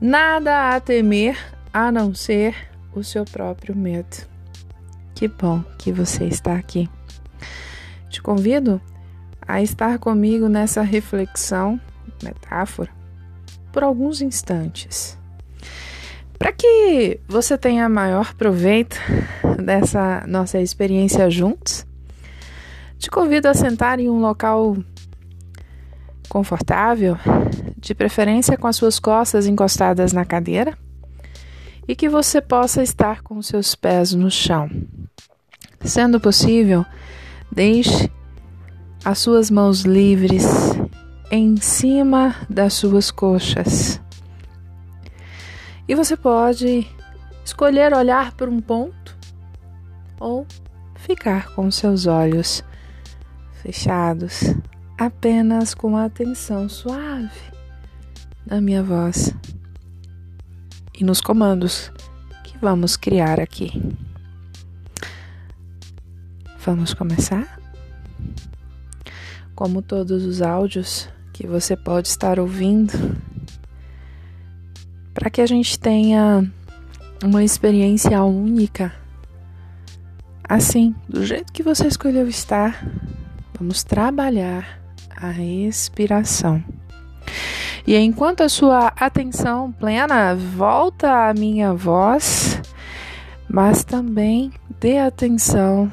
Nada a temer a não ser o seu próprio medo. Que bom que você está aqui. Te convido a estar comigo nessa reflexão, metáfora, por alguns instantes. Para que você tenha maior proveito dessa nossa experiência juntos, te convido a sentar em um local confortável, de preferência com as suas costas encostadas na cadeira, e que você possa estar com seus pés no chão. Sendo possível, deixe as suas mãos livres em cima das suas coxas. E você pode escolher olhar para um ponto ou ficar com seus olhos fechados apenas com a atenção suave na minha voz e nos comandos que vamos criar aqui. Vamos começar? Como todos os áudios que você pode estar ouvindo, para que a gente tenha uma experiência única, assim, do jeito que você escolheu estar, vamos trabalhar a respiração. E enquanto a sua atenção plena volta à minha voz, mas também dê atenção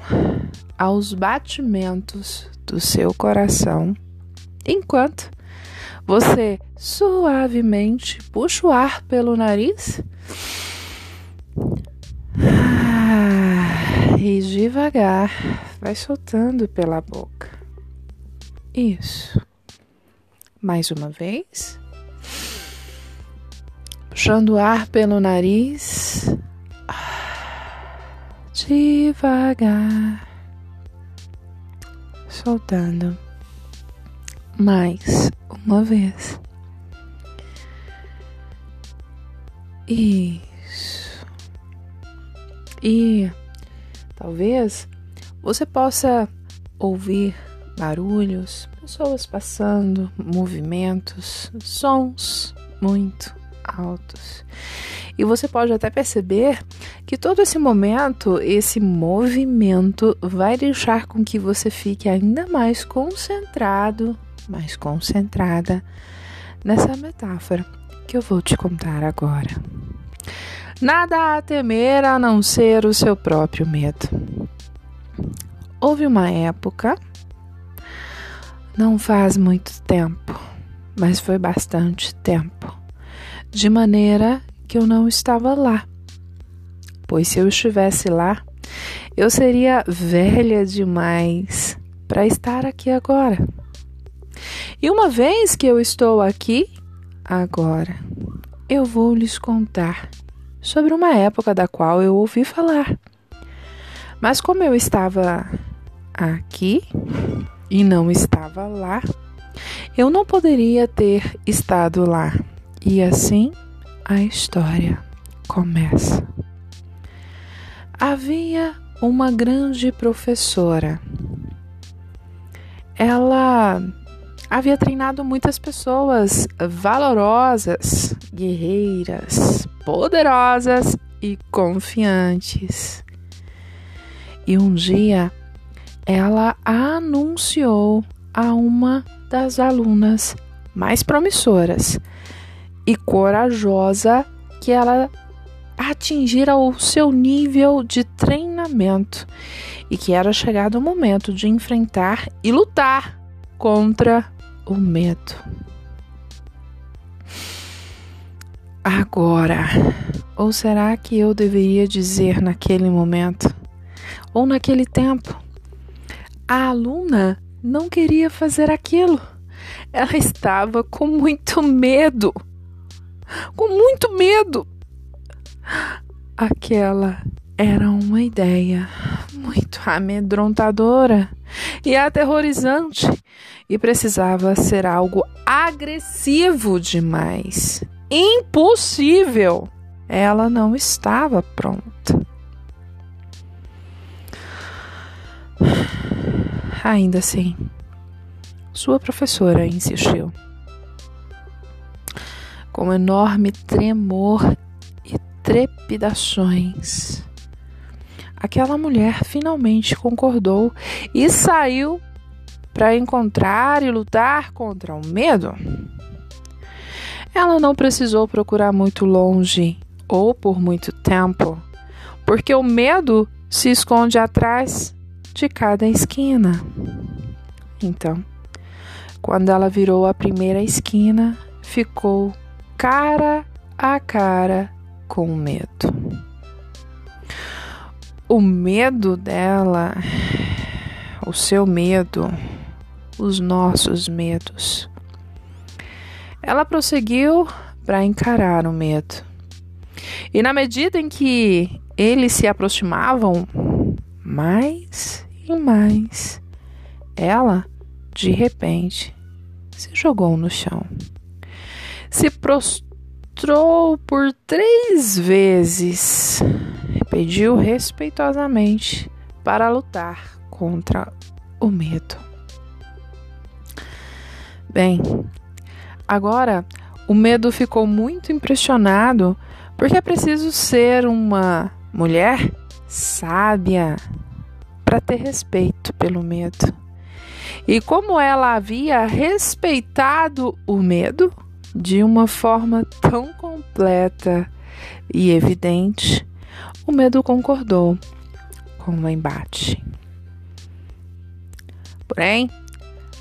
aos batimentos do seu coração, enquanto você suavemente puxa o ar pelo nariz ah, e devagar vai soltando pela boca. Isso. Mais uma vez. Puxando ar pelo nariz. Devagar. Soltando. Mais uma vez. Isso. E talvez você possa ouvir barulhos, pessoas passando, movimentos, sons muito altos. E você pode até perceber que todo esse momento, esse movimento, vai deixar com que você fique ainda mais concentrado, mais concentrada nessa metáfora que eu vou te contar agora. Nada a temer a não ser o seu próprio medo. Houve uma época não faz muito tempo, mas foi bastante tempo, de maneira que eu não estava lá. Pois se eu estivesse lá, eu seria velha demais para estar aqui agora. E uma vez que eu estou aqui, agora, eu vou lhes contar sobre uma época da qual eu ouvi falar. Mas como eu estava aqui, e não estava lá, eu não poderia ter estado lá. E assim a história começa. Havia uma grande professora. Ela havia treinado muitas pessoas valorosas, guerreiras, poderosas e confiantes. E um dia ela anunciou a uma das alunas mais promissoras e corajosa que ela atingira o seu nível de treinamento e que era chegado o momento de enfrentar e lutar contra o medo. Agora, ou será que eu deveria dizer naquele momento ou naquele tempo? A aluna não queria fazer aquilo. Ela estava com muito medo. Com muito medo. Aquela era uma ideia muito amedrontadora e aterrorizante e precisava ser algo agressivo demais. Impossível! Ela não estava pronta. Ainda assim, sua professora insistiu. Com enorme tremor e trepidações. Aquela mulher finalmente concordou e saiu para encontrar e lutar contra o medo. Ela não precisou procurar muito longe ou por muito tempo, porque o medo se esconde atrás de cada esquina. Então, quando ela virou a primeira esquina, ficou cara a cara com o medo. O medo dela, o seu medo, os nossos medos. Ela prosseguiu para encarar o medo. E na medida em que eles se aproximavam mais e mais, ela, de repente, se jogou no chão. Se prostrou por três vezes. Pediu respeitosamente para lutar contra o medo. Bem, agora o medo ficou muito impressionado porque é preciso ser uma mulher sábia para ter respeito pelo medo. E como ela havia respeitado o medo de uma forma tão completa e evidente, o medo concordou com o embate. Porém,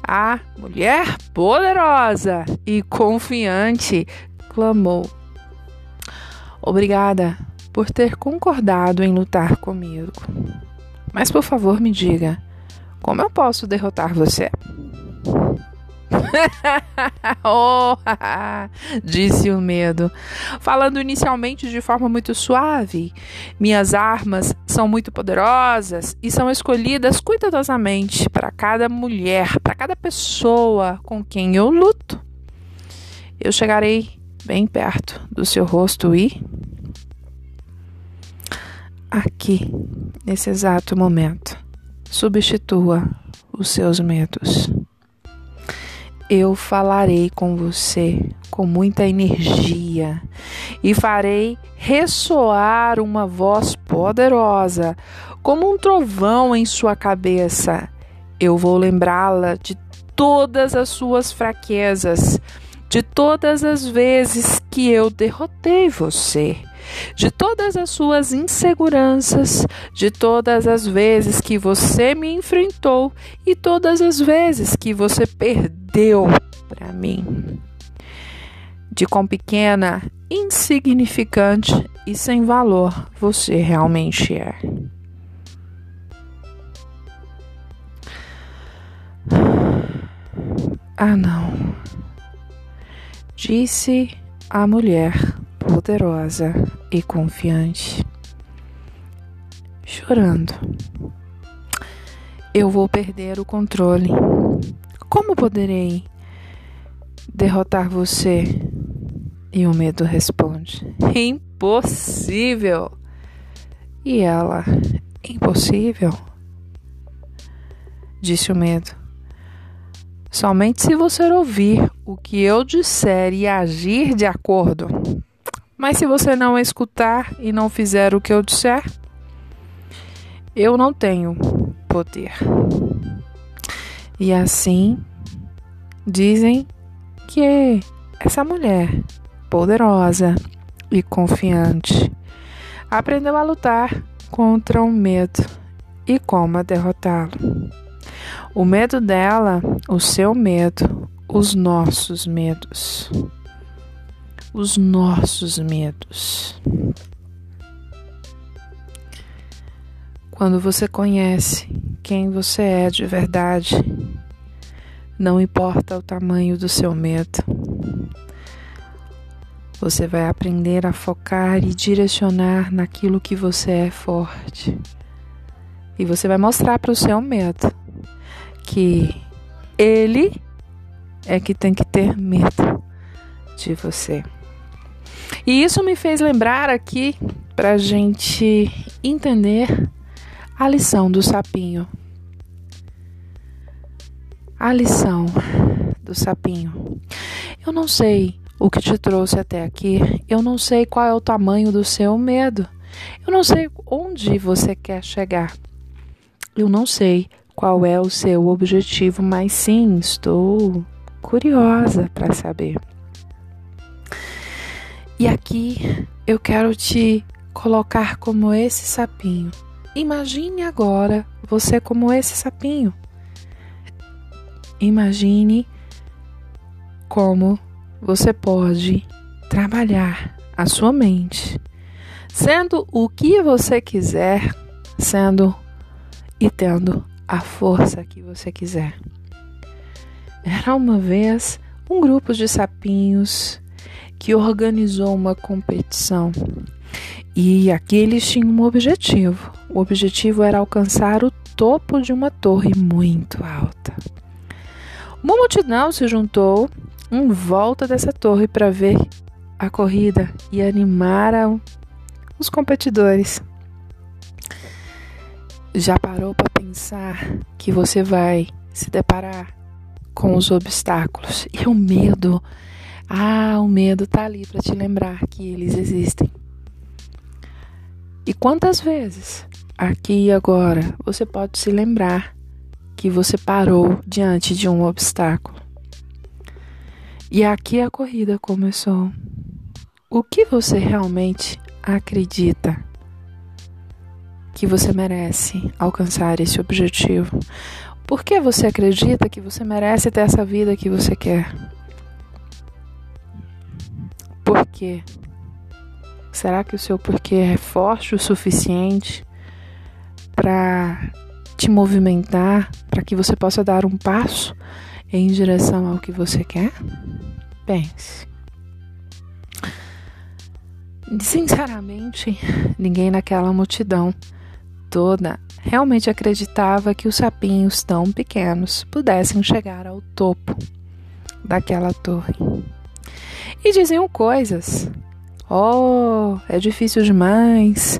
a mulher poderosa e confiante clamou: Obrigada por ter concordado em lutar comigo. Mas por favor, me diga, como eu posso derrotar você? oh, disse o medo, falando inicialmente de forma muito suave. Minhas armas são muito poderosas e são escolhidas cuidadosamente para cada mulher, para cada pessoa com quem eu luto. Eu chegarei bem perto do seu rosto e aqui, nesse exato momento. Substitua os seus medos. Eu falarei com você com muita energia e farei ressoar uma voz poderosa, como um trovão em sua cabeça. Eu vou lembrá-la de todas as suas fraquezas, de todas as vezes que eu derrotei você de todas as suas inseguranças, de todas as vezes que você me enfrentou e todas as vezes que você perdeu para mim. De quão pequena, insignificante e sem valor você realmente é. Ah, não. Disse a mulher poderosa e confiante, chorando. Eu vou perder o controle. Como poderei derrotar você? E o medo responde: Impossível! E ela: Impossível? Disse o medo. Somente se você ouvir o que eu disser e agir de acordo. Mas se você não escutar e não fizer o que eu disser, eu não tenho poder. E assim dizem que essa mulher poderosa e confiante aprendeu a lutar contra o medo e como derrotá-lo. O medo dela, o seu medo, os nossos medos os nossos medos. Quando você conhece quem você é de verdade, não importa o tamanho do seu medo, você vai aprender a focar e direcionar naquilo que você é forte. E você vai mostrar para o seu medo que ele é que tem que ter medo de você. E isso me fez lembrar aqui para gente entender a lição do sapinho. A lição do sapinho. Eu não sei o o que te trouxe até aqui. Eu não sei qual é o tamanho do seu medo. Eu não sei onde você quer chegar. Eu não sei qual é o seu objetivo, mas sim, estou curiosa para saber. E aqui eu quero te colocar como esse sapinho. Imagine agora você como esse sapinho. Imagine como você pode trabalhar a sua mente, sendo o que você quiser, sendo e tendo a força que você quiser. Era uma vez um grupo de sapinhos que organizou uma competição. E aqui eles tinham um objetivo. O objetivo era alcançar o topo de uma torre muito alta. Uma multidão se juntou em volta dessa torre para ver a corrida e animar os competidores. Já parou para pensar que você vai se deparar com os obstáculos e o medo? Ah, o medo tá ali para te lembrar que eles existem. E quantas vezes, aqui e agora, você pode se lembrar que você parou diante de um obstáculo? E aqui a corrida começou. O que você realmente acredita que você merece alcançar esse objetivo? Por que você acredita que você merece ter essa vida que você quer? Por quê? Será que o seu porquê é forte o suficiente para te movimentar, para que você possa dar um passo em direção ao que você quer? Pense. Sinceramente, ninguém naquela multidão toda realmente acreditava que os sapinhos tão pequenos pudessem chegar ao topo daquela torre. E diziam coisas. Oh, é difícil demais.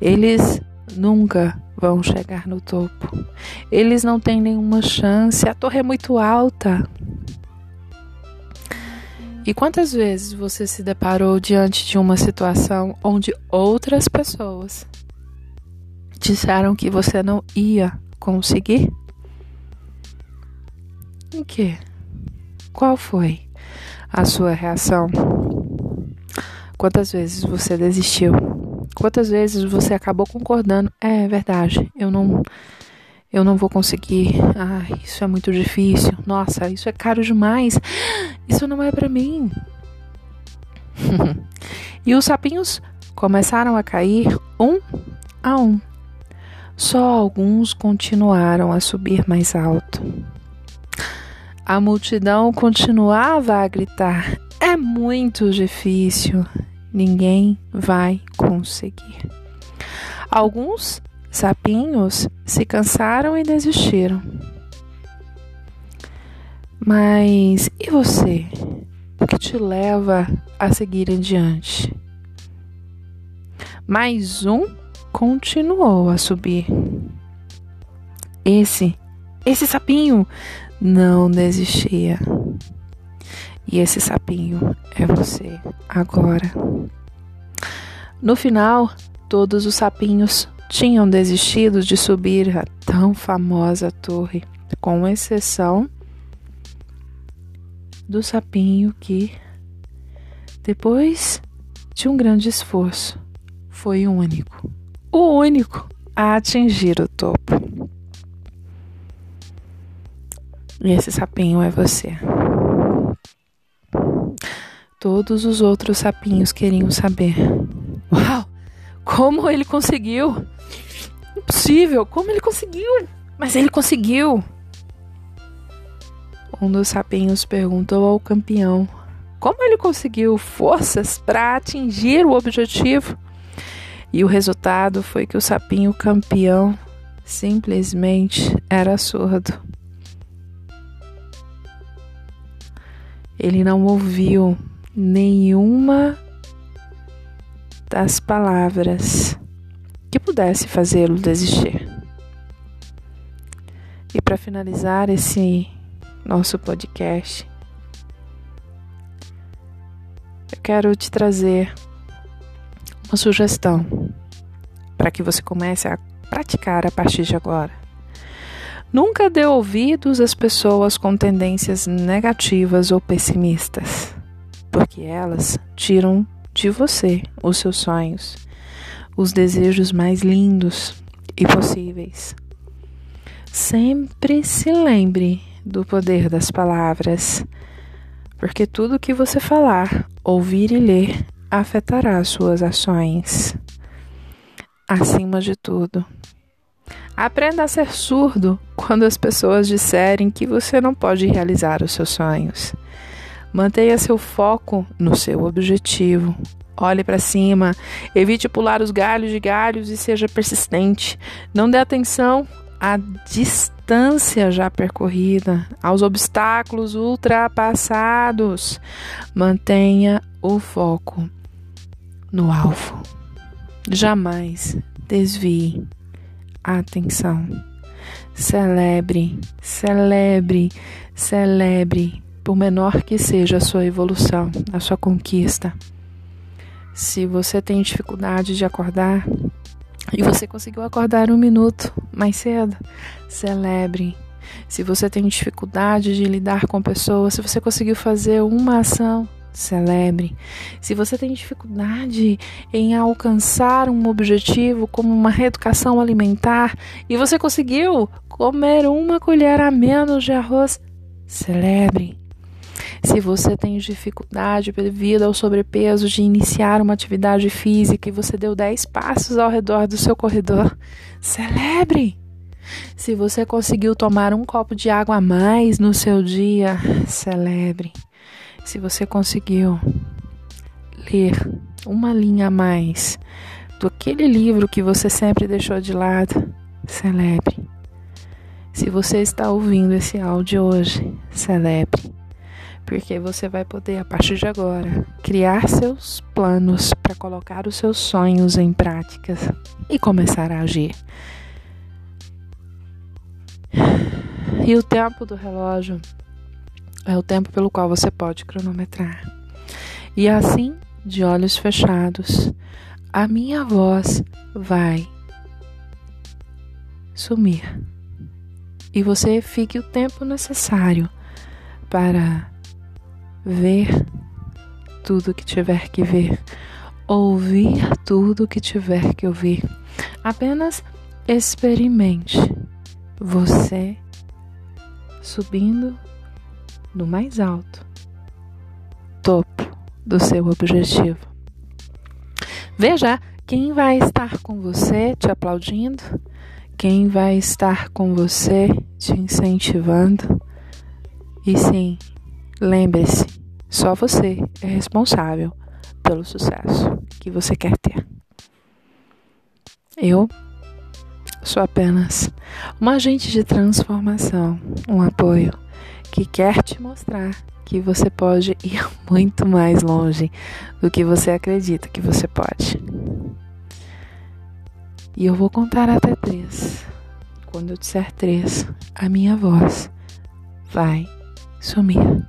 Eles nunca vão chegar no topo. Eles não têm nenhuma chance. A torre é muito alta. E quantas vezes você se deparou diante de uma situação onde outras pessoas disseram que você não ia conseguir? O que? Qual foi a sua reação? Quantas vezes você desistiu? Quantas vezes você acabou concordando? É verdade, eu não eu não vou conseguir. Ah, isso é muito difícil. Nossa, isso é caro demais. Isso não é para mim. e os sapinhos começaram a cair um a um. Só alguns continuaram a subir mais alto. A multidão continuava a gritar: É muito difícil, ninguém vai conseguir. Alguns sapinhos se cansaram e desistiram. Mas e você? O que te leva a seguir em diante? Mais um continuou a subir. Esse, esse sapinho não desistia. E esse sapinho é você agora. No final, todos os sapinhos tinham desistido de subir a tão famosa torre, com exceção do sapinho que, depois de um grande esforço, foi o único, o único a atingir o topo. E esse sapinho é você. Todos os outros sapinhos queriam saber: Uau! Como ele conseguiu? Impossível! Como ele conseguiu? Mas ele conseguiu! Um dos sapinhos perguntou ao campeão como ele conseguiu forças para atingir o objetivo. E o resultado foi que o sapinho campeão simplesmente era surdo. Ele não ouviu nenhuma das palavras que pudesse fazê-lo desistir. E para finalizar esse nosso podcast, quero te trazer uma sugestão para que você comece a praticar a partir de agora. Nunca dê ouvidos às pessoas com tendências negativas ou pessimistas, porque elas tiram de você os seus sonhos, os desejos mais lindos e possíveis. Sempre se lembre do poder das palavras, porque tudo que você falar, ouvir e ler afetará suas ações. Acima de tudo, aprenda a ser surdo quando as pessoas disserem que você não pode realizar os seus sonhos. Mantenha seu foco no seu objetivo. Olhe para cima, evite pular os galhos de galhos e seja persistente. Não dê atenção à distância já percorrida, aos obstáculos ultrapassados. Mantenha o foco no alvo. Jamais desvie atenção. Celebre, celebre, celebre, por menor que seja a sua evolução, a sua conquista. Se você tem dificuldade de acordar e você conseguiu acordar um minuto mais cedo, celebre. Se você tem dificuldade de lidar com pessoas, se você conseguiu fazer uma ação, celebre. Se você tem dificuldade em alcançar um objetivo como uma reeducação alimentar e você conseguiu comer uma colher a menos de arroz, celebre. Se você tem dificuldade devido ao sobrepeso de iniciar uma atividade física e você deu 10 passos ao redor do seu corredor, celebre. Se você conseguiu tomar um copo de água a mais no seu dia, celebre. Se você conseguiu ler uma linha a mais do aquele livro que você sempre deixou de lado, celebre. Se você está ouvindo esse áudio hoje, celebre. Porque você vai poder, a partir de agora, criar seus planos para colocar os seus sonhos em práticas e começar a agir. E o tempo do relógio é o tempo pelo qual você pode cronometrar. E assim, de olhos fechados, a minha voz vai sumir. E você fique o tempo necessário para ver tudo que tiver que ver, ouvir tudo que tiver que ouvir. Apenas experimente você subindo do mais alto topo do seu objetivo. Veja quem vai estar com você te aplaudindo, quem vai estar com você te incentivando. E sim, lembre-se, só você é responsável pelo sucesso que você quer ter. Eu sou apenas um agente de transformação, um apoio que quer te mostrar que você pode ir muito mais longe do que você acredita que você pode. E eu vou contar até três. Quando eu disser três, a minha voz vai sumir.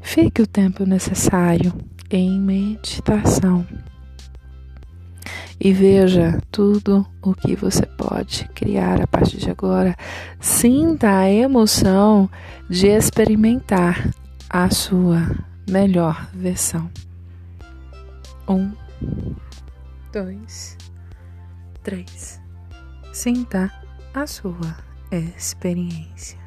Fique o tempo necessário em meditação e veja tudo o que você pode criar a partir de agora. Sinta a emoção de experimentar a sua melhor versão. Um, dois, três. Sinta a sua experiência.